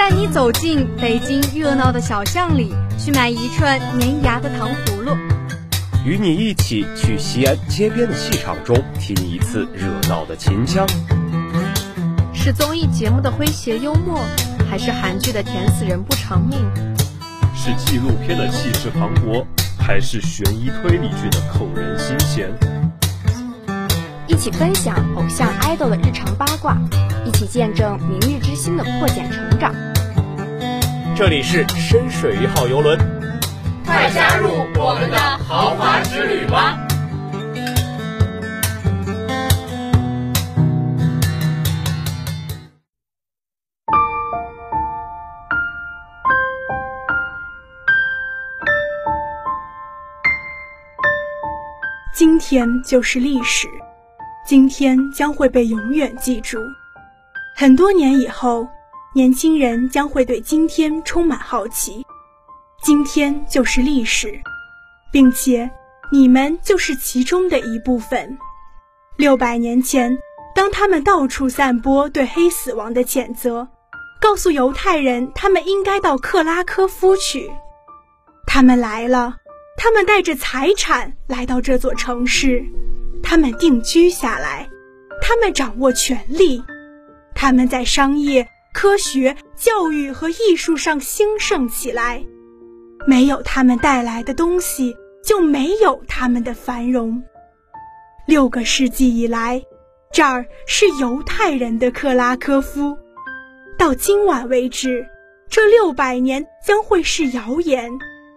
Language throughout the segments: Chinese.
带你走进北京热闹的小巷里，去买一串粘牙的糖葫芦；与你一起去西安街边的戏场中听一次热闹的秦腔。是综艺节目的诙谐幽默，还是韩剧的甜死人不偿命？是纪录片的气势磅礴，还是悬疑推理剧的扣人心弦？一起分享偶像 idol 的日常八卦，一起见证明日之星的破茧成长。这里是深水一号游轮，快加入我们的豪华之旅吧！今天就是历史，今天将会被永远记住。很多年以后。年轻人将会对今天充满好奇，今天就是历史，并且你们就是其中的一部分。六百年前，当他们到处散播对黑死亡的谴责，告诉犹太人他们应该到克拉科夫去，他们来了，他们带着财产来到这座城市，他们定居下来，他们掌握权力，他们在商业。科学、教育和艺术上兴盛起来，没有他们带来的东西，就没有他们的繁荣。六个世纪以来，这儿是犹太人的克拉科夫。到今晚为止，这六百年将会是谣言，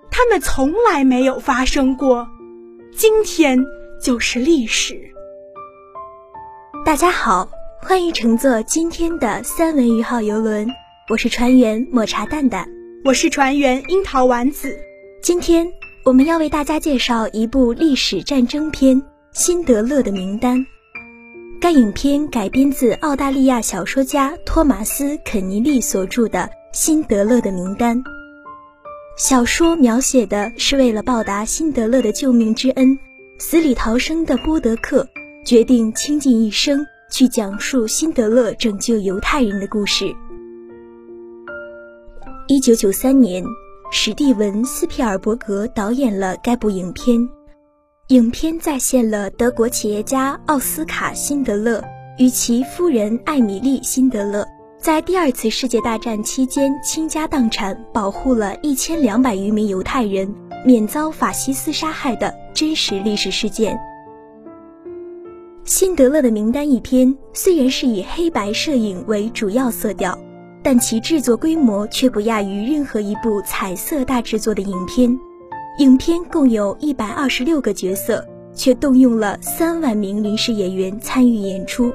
他们从来没有发生过。今天就是历史。大家好。欢迎乘坐今天的三文鱼号游轮，我是船员抹茶蛋蛋，我是船员樱桃丸子。今天我们要为大家介绍一部历史战争片《辛德勒的名单》。该影片改编自澳大利亚小说家托马斯·肯尼利所著的《辛德勒的名单》。小说描写的是为了报答辛德勒的救命之恩，死里逃生的波德克决定倾尽一生。去讲述辛德勒拯救犹太人的故事。一九九三年，史蒂文·斯皮尔伯格导演了该部影片。影片再现了德国企业家奥斯卡·辛德勒与其夫人艾米丽·辛德勒在第二次世界大战期间倾家荡产，保护了一千两百余名犹太人免遭法西斯杀害的真实历史事件。辛德勒的名单一篇虽然是以黑白摄影为主要色调，但其制作规模却不亚于任何一部彩色大制作的影片。影片共有一百二十六个角色，却动用了三万名临时演员参与演出。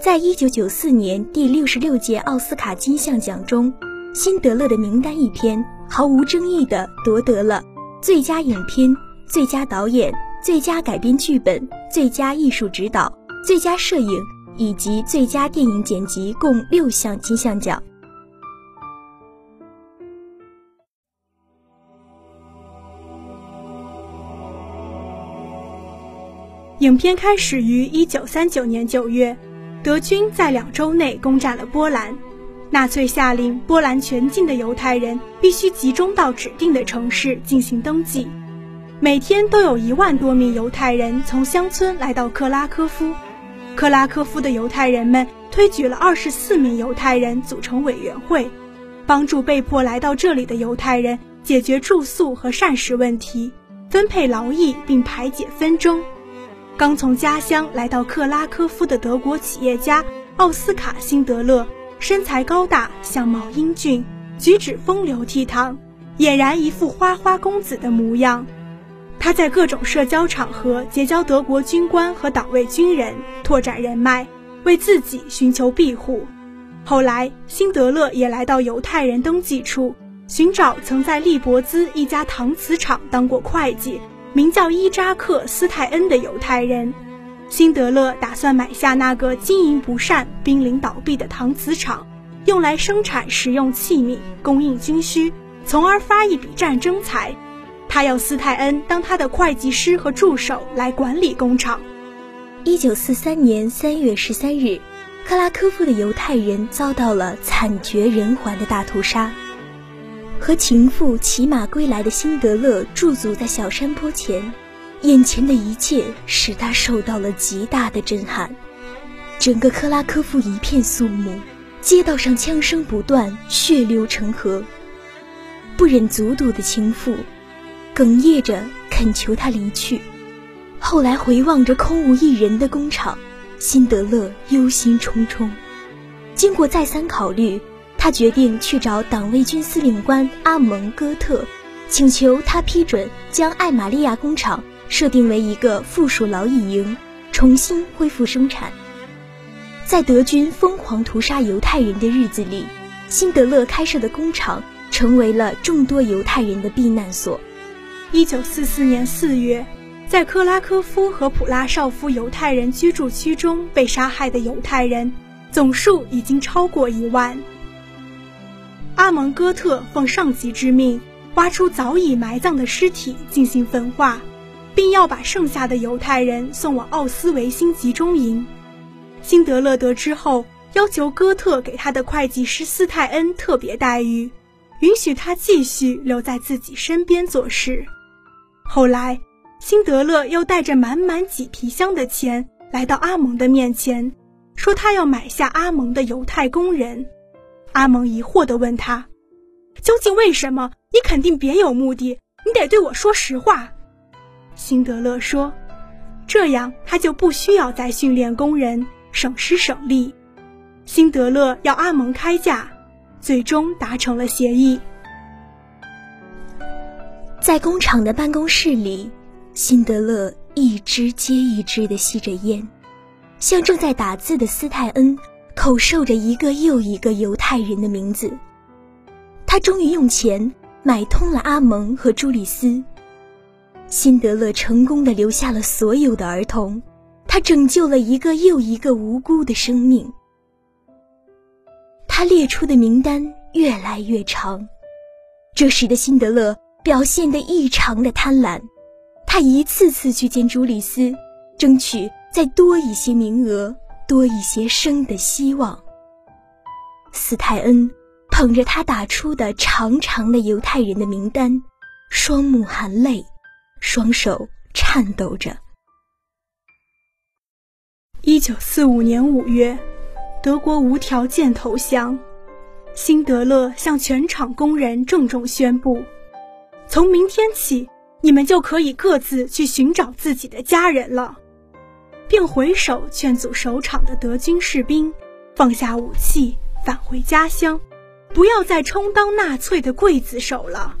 在一九九四年第六十六届奥斯卡金像奖中，辛德勒的名单一篇毫无争议地夺得了最佳影片、最佳导演。最佳改编剧本、最佳艺术指导、最佳摄影以及最佳电影剪辑共六项金像奖。影片开始于一九三九年九月，德军在两周内攻占了波兰，纳粹下令波兰全境的犹太人必须集中到指定的城市进行登记。每天都有一万多名犹太人从乡村来到克拉科夫，克拉科夫的犹太人们推举了二十四名犹太人组成委员会，帮助被迫来到这里的犹太人解决住宿和膳食问题，分配劳役并排解纷争。刚从家乡来到克拉科夫的德国企业家奥斯卡·辛德勒，身材高大，相貌英俊，举止风流倜傥，俨然一副花花公子的模样。他在各种社交场合结交德国军官和党卫军人，拓展人脉，为自己寻求庇护。后来，辛德勒也来到犹太人登记处，寻找曾在利伯兹一家搪瓷厂当过会计、名叫伊扎克·斯泰恩的犹太人。辛德勒打算买下那个经营不善、濒临倒闭的搪瓷厂，用来生产实用器皿，供应军需，从而发一笔战争财。他要斯泰恩当他的会计师和助手来管理工厂。一九四三年三月十三日，克拉科夫的犹太人遭到了惨绝人寰的大屠杀。和情妇骑马归来的辛德勒驻足在小山坡前，眼前的一切使他受到了极大的震撼。整个克拉科夫一片肃穆，街道上枪声不断，血流成河。不忍卒睹的情妇，哽咽着恳求他离去。后来回望着空无一人的工厂。辛德勒忧心忡忡，经过再三考虑，他决定去找党卫军司令官阿蒙戈特，请求他批准将艾玛利亚工厂设定为一个附属劳役营，重新恢复生产。在德军疯狂屠杀犹太人的日子里，辛德勒开设的工厂成为了众多犹太人的避难所。一九四四年四月。在克拉科夫和普拉绍夫犹太人居住区中被杀害的犹太人总数已经超过一万。阿蒙戈特奉上级之命，挖出早已埋葬的尸体进行焚化，并要把剩下的犹太人送往奥斯维辛集中营。辛德勒得知后，要求戈特给他的会计师斯泰恩特别待遇，允许他继续留在自己身边做事。后来。辛德勒又带着满满几皮箱的钱来到阿蒙的面前，说他要买下阿蒙的犹太工人。阿蒙疑惑地问他：“究竟为什么？你肯定别有目的，你得对我说实话。”辛德勒说：“这样他就不需要再训练工人，省时省力。”辛德勒要阿蒙开价，最终达成了协议。在工厂的办公室里。辛德勒一支接一支地吸着烟，向正在打字的斯泰恩口授着一个又一个犹太人的名字。他终于用钱买通了阿蒙和朱里斯。辛德勒成功地留下了所有的儿童，他拯救了一个又一个无辜的生命。他列出的名单越来越长，这使得辛德勒表现得异常的贪婪。他一次次去见朱里斯，争取再多一些名额，多一些生的希望。斯泰恩捧着他打出的长长的犹太人的名单，双目含泪，双手颤抖着。一九四五年五月，德国无条件投降，辛德勒向全场工人郑重宣布：从明天起。你们就可以各自去寻找自己的家人了，并回首劝阻守场的德军士兵放下武器，返回家乡，不要再充当纳粹的刽子手了。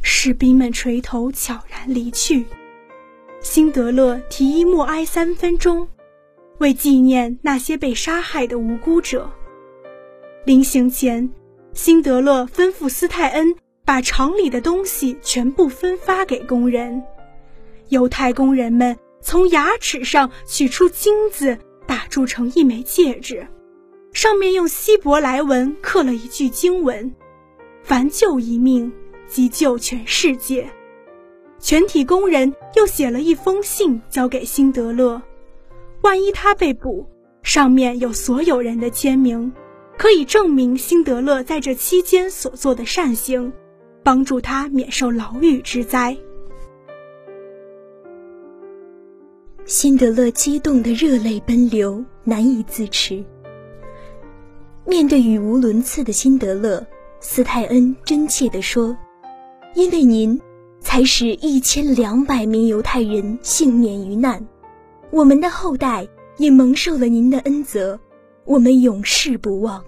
士兵们垂头悄然离去。辛德勒提议默哀三分钟，为纪念那些被杀害的无辜者。临行前，辛德勒吩咐斯泰恩。把厂里的东西全部分发给工人。犹太工人们从牙齿上取出金子，打铸成一枚戒指，上面用希伯来文刻了一句经文：“凡救一命，即救全世界。”全体工人又写了一封信交给辛德勒，万一他被捕，上面有所有人的签名，可以证明辛德勒在这期间所做的善行。帮助他免受牢狱之灾。辛德勒激动的热泪奔流，难以自持。面对语无伦次的辛德勒，斯泰恩真切地说：“因为您，才使一千两百名犹太人幸免于难，我们的后代也蒙受了您的恩泽，我们永世不忘。”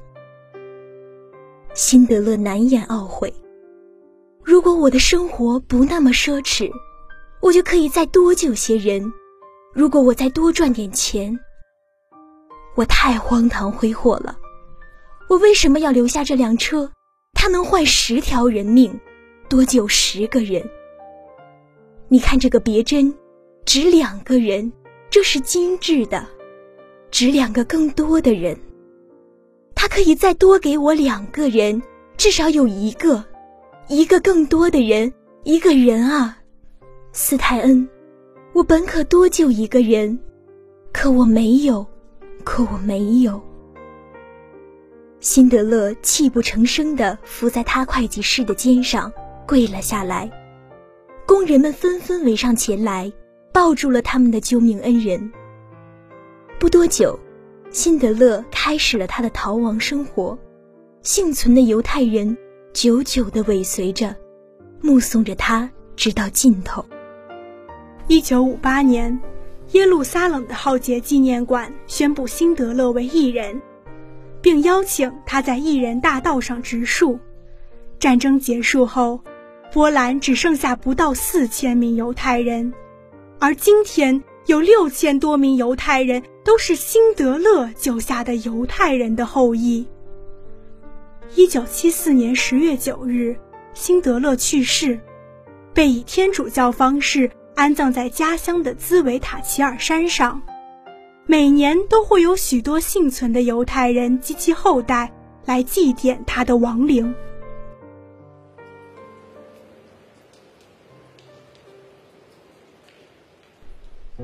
辛德勒难掩懊悔。如果我的生活不那么奢侈，我就可以再多救些人。如果我再多赚点钱，我太荒唐挥霍了。我为什么要留下这辆车？它能换十条人命，多救十个人。你看这个别针，值两个人，这是精致的，值两个更多的人。它可以再多给我两个人，至少有一个。一个更多的人，一个人啊，斯泰恩，我本可多救一个人，可我没有，可我没有。辛德勒泣不成声地伏在他会计师的肩上，跪了下来。工人们纷纷围上前来，抱住了他们的救命恩人。不多久，辛德勒开始了他的逃亡生活。幸存的犹太人久久地尾随着，目送着他直到尽头。一九五八年，耶路撒冷的浩劫纪念馆宣布辛德勒为异人，并邀请他在异人大道上植树。战争结束后。波兰只剩下不到四千名犹太人，而今天有六千多名犹太人都是辛德勒救下的犹太人的后裔。一九七四年十月九日，辛德勒去世，被以天主教方式安葬在家乡的兹维塔齐尔山上。每年都会有许多幸存的犹太人及其后代来祭奠他的亡灵。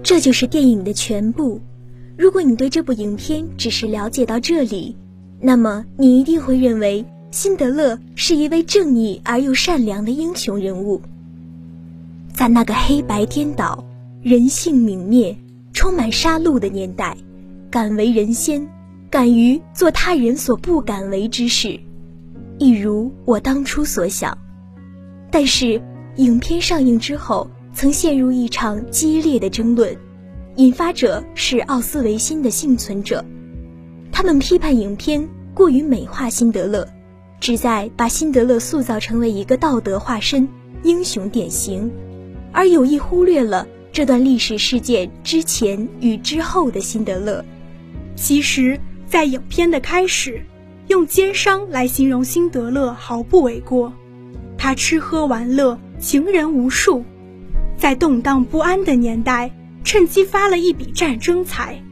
这就是电影的全部。如果你对这部影片只是了解到这里，那么你一定会认为辛德勒是一位正义而又善良的英雄人物。在那个黑白颠倒、人性泯灭、充满杀戮的年代，敢为人先，敢于做他人所不敢为之事，一如我当初所想。但是，影片上映之后。曾陷入一场激烈的争论，引发者是奥斯维辛的幸存者，他们批判影片过于美化辛德勒，旨在把辛德勒塑造成为一个道德化身、英雄典型，而有意忽略了这段历史事件之前与之后的辛德勒。其实，在影片的开始，用奸商来形容辛德勒毫不为过，他吃喝玩乐，情人无数。在动荡不安的年代，趁机发了一笔战争财。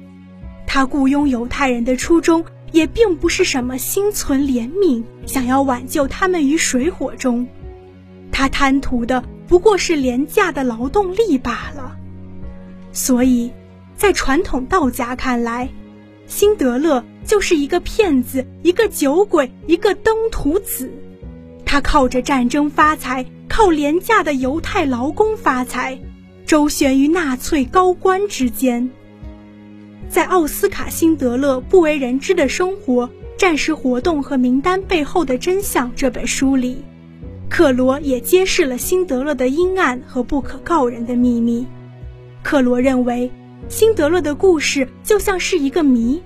他雇佣犹太人的初衷也并不是什么心存怜悯，想要挽救他们于水火中。他贪图的不过是廉价的劳动力罢了。所以，在传统道家看来，辛德勒就是一个骗子，一个酒鬼，一个登徒子。他靠着战争发财。靠廉价的犹太劳工发财，周旋于纳粹高官之间。在奥斯卡·辛德勒不为人知的生活、战时活动和名单背后的真相这本书里，克罗也揭示了辛德勒的阴暗和不可告人的秘密。克罗认为，辛德勒的故事就像是一个谜，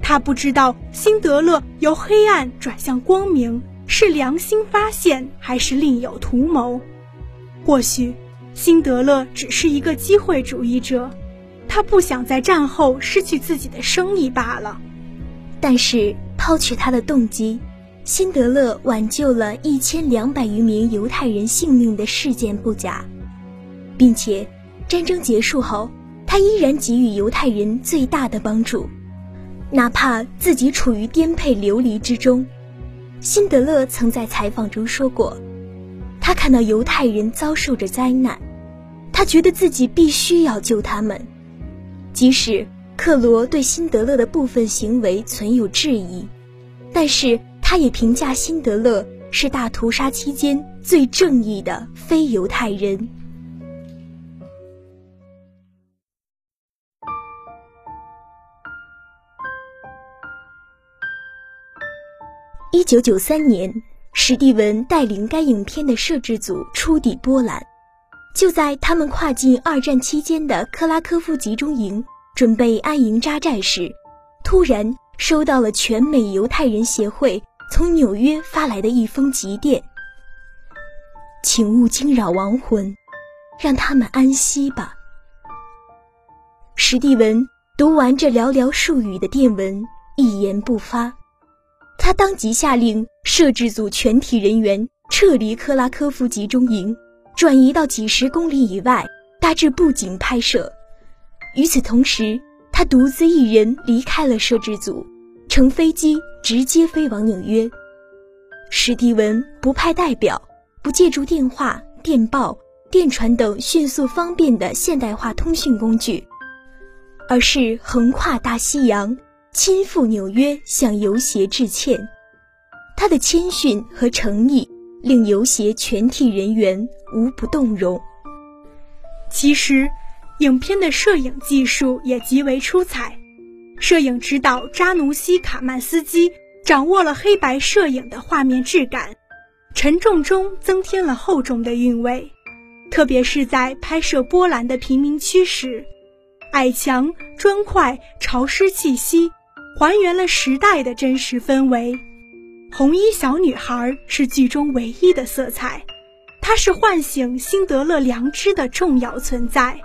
他不知道辛德勒由黑暗转向光明。是良心发现，还是另有图谋？或许，辛德勒只是一个机会主义者，他不想在战后失去自己的生意罢了。但是，抛去他的动机，辛德勒挽救了一千两百余名犹太人性命的事件不假，并且，战争结束后，他依然给予犹太人最大的帮助，哪怕自己处于颠沛流离之中。辛德勒曾在采访中说过，他看到犹太人遭受着灾难，他觉得自己必须要救他们。即使克罗对辛德勒的部分行为存有质疑，但是他也评价辛德勒是大屠杀期间最正义的非犹太人。一九九三年，史蒂文带领该影片的摄制组出抵波兰。就在他们跨进二战期间的克拉科夫集中营，准备安营扎寨时，突然收到了全美犹太人协会从纽约发来的一封急电：“请勿惊扰亡魂，让他们安息吧。”史蒂文读完这寥寥数语的电文，一言不发。他当即下令摄制组全体人员撤离克拉科夫集中营，转移到几十公里以外，大致布景拍摄。与此同时，他独自一人离开了摄制组，乘飞机直接飞往纽约。史蒂文不派代表，不借助电话、电报、电传等迅速方便的现代化通讯工具，而是横跨大西洋。亲赴纽约向游协致歉。他的谦逊和诚意令游协全体人员无不动容。其实，影片的摄影技术也极为出彩，摄影指导扎努西·卡曼斯基掌握了黑白摄影的画面质感，沉重中增添了厚重的韵味。特别是在拍摄波兰的贫民区时，矮墙、砖块、潮湿气息，还原了时代的真实氛围。红衣小女孩是剧中唯一的色彩，她是唤醒辛德勒良知的重要存在。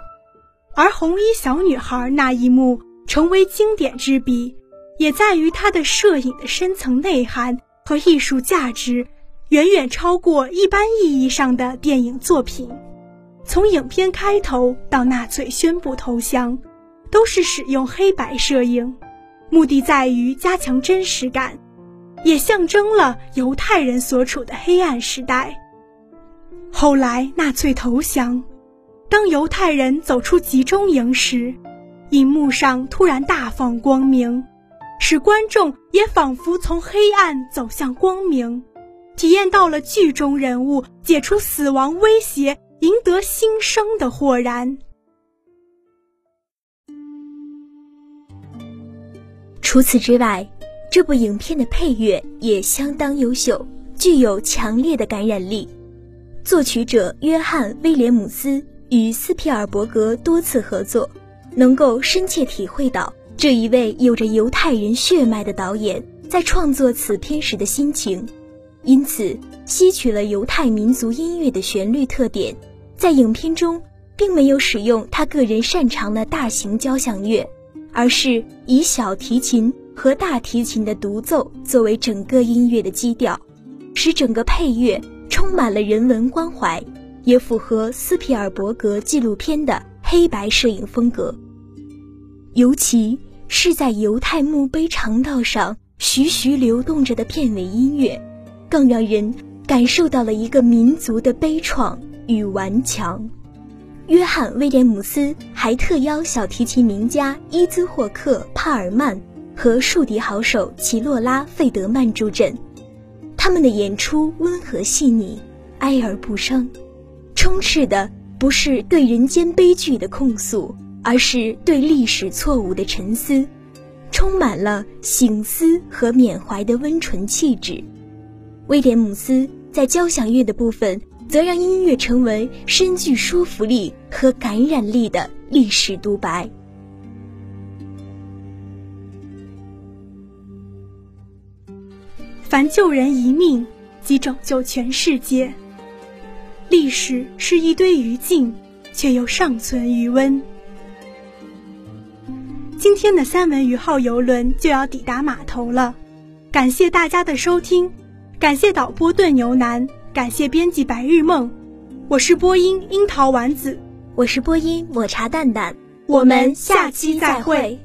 而红衣小女孩那一幕成为经典之笔，也在于她的摄影的深层内涵和艺术价值，远远超过一般意义上的电影作品。从影片开头到纳粹宣布投降，都是使用黑白摄影，目的在于加强真实感，也象征了犹太人所处的黑暗时代。后来纳粹投降，当犹太人走出集中营时，银幕上突然大放光明，使观众也仿佛从黑暗走向光明，体验到了剧中人物解除死亡威胁。赢得新生的豁然。除此之外，这部影片的配乐也相当优秀，具有强烈的感染力。作曲者约翰·威廉姆斯与斯皮尔伯格多次合作，能够深切体会到这一位有着犹太人血脉的导演在创作此片时的心情，因此吸取了犹太民族音乐的旋律特点。在影片中，并没有使用他个人擅长的大型交响乐，而是以小提琴和大提琴的独奏作为整个音乐的基调，使整个配乐充满了人文关怀，也符合斯皮尔伯格纪录片的黑白摄影风格。尤其是在犹太墓碑长道上徐徐流动着的片尾音乐，更让人感受到了一个民族的悲怆。与顽强，约翰·威廉姆斯还特邀小提琴名家伊兹霍克·帕尔曼和竖笛好手齐洛拉·费德曼助阵。他们的演出温和细腻，哀而不伤，充斥的不是对人间悲剧的控诉，而是对历史错误的沉思，充满了醒思和缅怀的温纯气质。威廉姆斯在交响乐的部分。则让音乐成为深具说服力和感染力的历史独白。凡救人一命，即拯救全世界。历史是一堆余烬，却又尚存余温。今天的三文鱼号游轮就要抵达码头了，感谢大家的收听，感谢导播炖牛腩。感谢编辑白日梦，我是播音樱桃丸子，我是播音抹茶蛋蛋，我们下期再会。